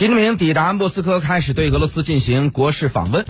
习近平抵达莫斯科开始对俄罗斯进行国事访问。